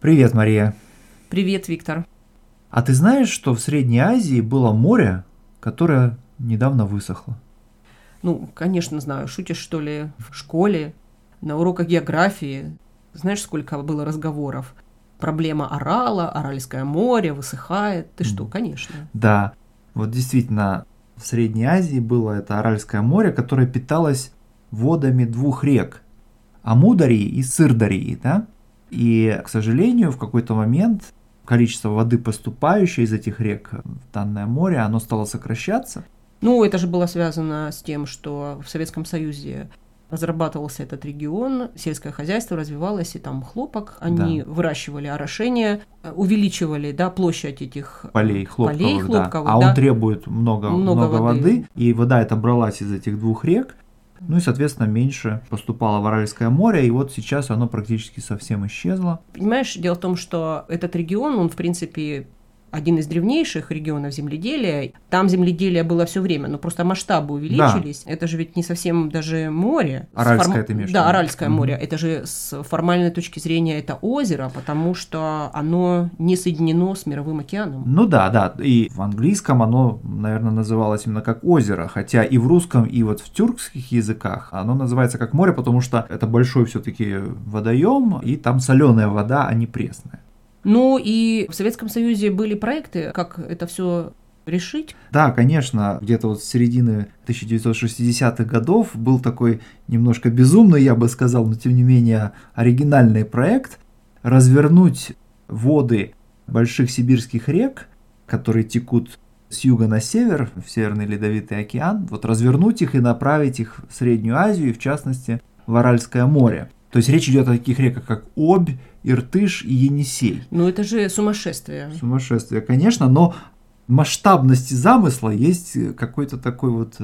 Привет, Мария. Привет, Виктор. А ты знаешь, что в Средней Азии было море, которое недавно высохло? Ну, конечно, знаю. Шутишь, что ли, в школе, на уроках географии. Знаешь, сколько было разговоров? Проблема орала, Аральское море высыхает. Ты что, конечно. Да, вот действительно, в Средней Азии было это Аральское море, которое питалось водами двух рек – Амударии и Сырдарии, да? И, к сожалению, в какой-то момент количество воды, поступающей из этих рек в данное море, оно стало сокращаться. Ну, это же было связано с тем, что в Советском Союзе разрабатывался этот регион, сельское хозяйство развивалось, и там хлопок, они да. выращивали орошение, увеличивали да, площадь этих полей хлопковых, полей хлопковых да. а да. он требует много, много, много воды. воды, и вода эта бралась из этих двух рек, ну и, соответственно, меньше поступало в Аральское море, и вот сейчас оно практически совсем исчезло. Понимаешь, дело в том, что этот регион, он, в принципе, один из древнейших регионов земледелия. Там земледелие было все время, но просто масштабы увеличились. Да. Это же ведь не совсем даже море. Аральское форм... ты имеешь Да, Аральское угу. море. Это же с формальной точки зрения это озеро, потому что оно не соединено с мировым океаном. Ну да, да. И в английском оно, наверное, называлось именно как озеро, хотя и в русском, и вот в тюркских языках оно называется как море, потому что это большой все-таки водоем, и там соленая вода, а не пресная. Ну и в Советском Союзе были проекты, как это все решить? Да, конечно, где-то вот с середины 1960-х годов был такой немножко безумный, я бы сказал, но тем не менее оригинальный проект развернуть воды больших сибирских рек, которые текут с юга на север, в Северный Ледовитый океан, вот развернуть их и направить их в Среднюю Азию, и в частности в Аральское море. То есть речь идет о таких реках, как Обь, Иртыш и Енисей. Ну это же сумасшествие. Сумасшествие, конечно, но масштабности замысла есть какой-то такой вот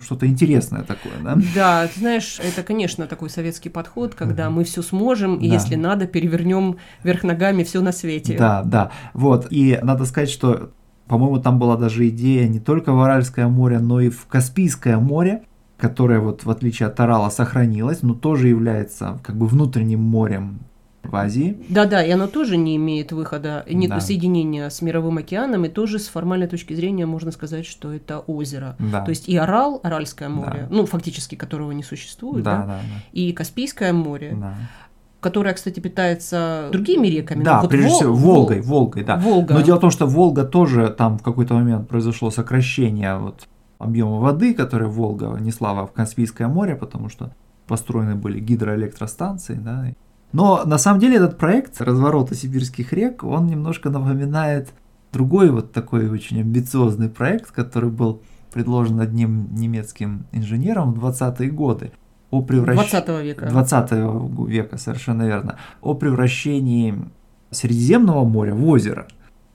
что-то интересное такое, да? Да, ты знаешь, это, конечно, такой советский подход, когда мы все сможем, и да. если надо, перевернем вверх ногами все на свете. Да, да. Вот. И надо сказать, что, по-моему, там была даже идея не только в Аральское море, но и в Каспийское море которое вот в отличие от Тарала сохранилось, но тоже является как бы внутренним морем в Азии. Да-да, и оно тоже не имеет выхода, нет да. соединения с Мировым океаном, и тоже с формальной точки зрения можно сказать, что это озеро. Да. То есть и Арал, Аральское море, да. ну, фактически которого не существует, да, да, да, да. и Каспийское море. Да которая, кстати, питается другими реками. Да, вот прежде Вол... всего Волгой, Волгой, да. Волга. Но дело в том, что Волга тоже там в какой-то момент произошло сокращение вот объема воды, которая Волга несла в Каспийское море, потому что построены были гидроэлектростанции, да. Но на самом деле этот проект разворота сибирских рек, он немножко напоминает другой вот такой очень амбициозный проект, который был предложен одним немецким инженером в 20-е годы. О превращ... 20 века. 20 века, совершенно верно. О превращении Средиземного моря в озеро.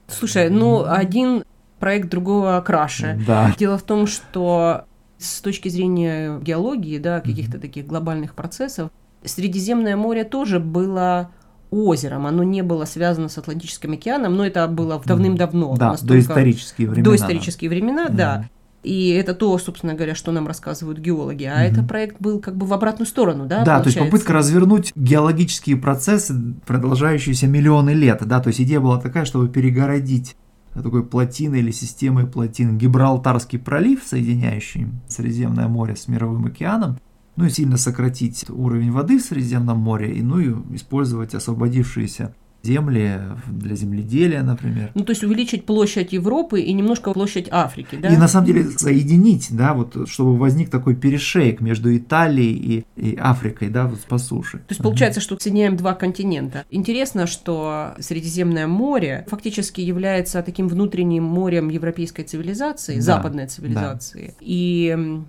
Слушай, ну один проект другого краше. Да. Дело в том, что с точки зрения геологии, да, каких-то таких глобальных процессов, Средиземное море тоже было озером, оно не было связано с Атлантическим океаном, но это было давным-давно. Да, доисторические времена. Доисторические времена, да. да. И это то, собственно говоря, что нам рассказывают геологи. А mm этот проект был как бы в обратную сторону, да? Да, получается? то есть попытка развернуть геологические процессы, продолжающиеся миллионы лет, да, то есть идея была такая, чтобы перегородить такой плотиной или системой плотин. Гибралтарский пролив, соединяющий Средиземное море с Мировым океаном, ну и сильно сократить уровень воды в Средиземном море, и ну и использовать освободившиеся земли для земледелия, например. Ну, то есть увеличить площадь Европы и немножко площадь Африки, да? И на самом деле соединить, да, вот чтобы возник такой перешейк между Италией и, и Африкой, да, вот по суше. То есть получается, что соединяем два континента. Интересно, что Средиземное море фактически является таким внутренним морем европейской цивилизации, да, западной цивилизации. Да. И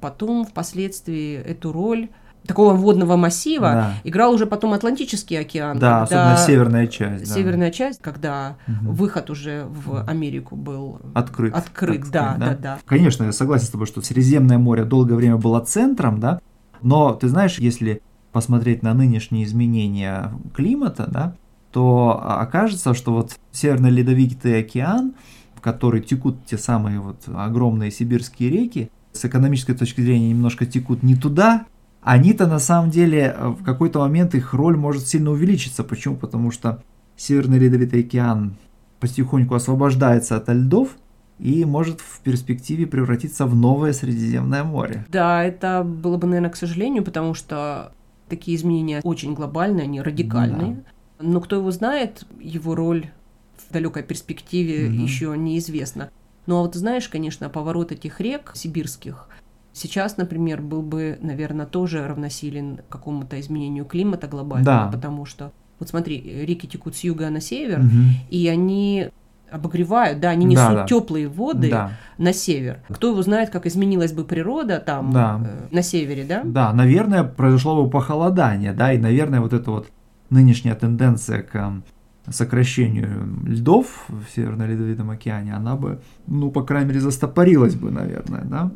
потом впоследствии эту роль такого водного массива да. играл уже потом Атлантический океан. Да, особенно северная часть. Северная да. часть, когда угу. выход уже в Америку был открыт. Открыт, открыт да, да, да, да. Конечно, я согласен с тобой, что Средиземное море долгое время было центром, да, но ты знаешь, если посмотреть на нынешние изменения климата, да, то окажется, что вот Северный Ледовитый океан, в который текут те самые вот огромные сибирские реки, с экономической точки зрения немножко текут не туда, они-то на самом деле э, в какой-то момент их роль может сильно увеличиться. Почему? Потому что Северный Ледовитый океан потихоньку освобождается от льдов и может в перспективе превратиться в новое Средиземное море. Да, это было бы, наверное, к сожалению, потому что такие изменения очень глобальные, они радикальные. Да. Но кто его знает, его роль в далекой перспективе угу. еще неизвестна. Ну а вот знаешь, конечно, поворот этих рек сибирских сейчас, например, был бы, наверное, тоже равносилен какому-то изменению климата глобального, да. потому что вот смотри, реки текут с юга на север, угу. и они обогревают, да, они несут да, да. теплые воды да. на север. Кто его знает, как изменилась бы природа там да. э, на севере, да? Да, наверное, произошло бы похолодание, да, и, наверное, вот эта вот нынешняя тенденция к сокращению льдов в Северно-Ледовитом океане, она бы, ну, по крайней мере, застопорилась бы, наверное, да?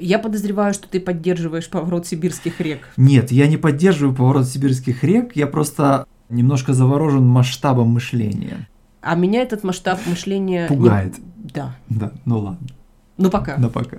Я подозреваю, что ты поддерживаешь поворот сибирских рек. Нет, я не поддерживаю поворот сибирских рек, я просто немножко заворожен масштабом мышления. А меня этот масштаб мышления... Пугает. Не... Да. Да, ну ладно. Ну пока. Ну пока.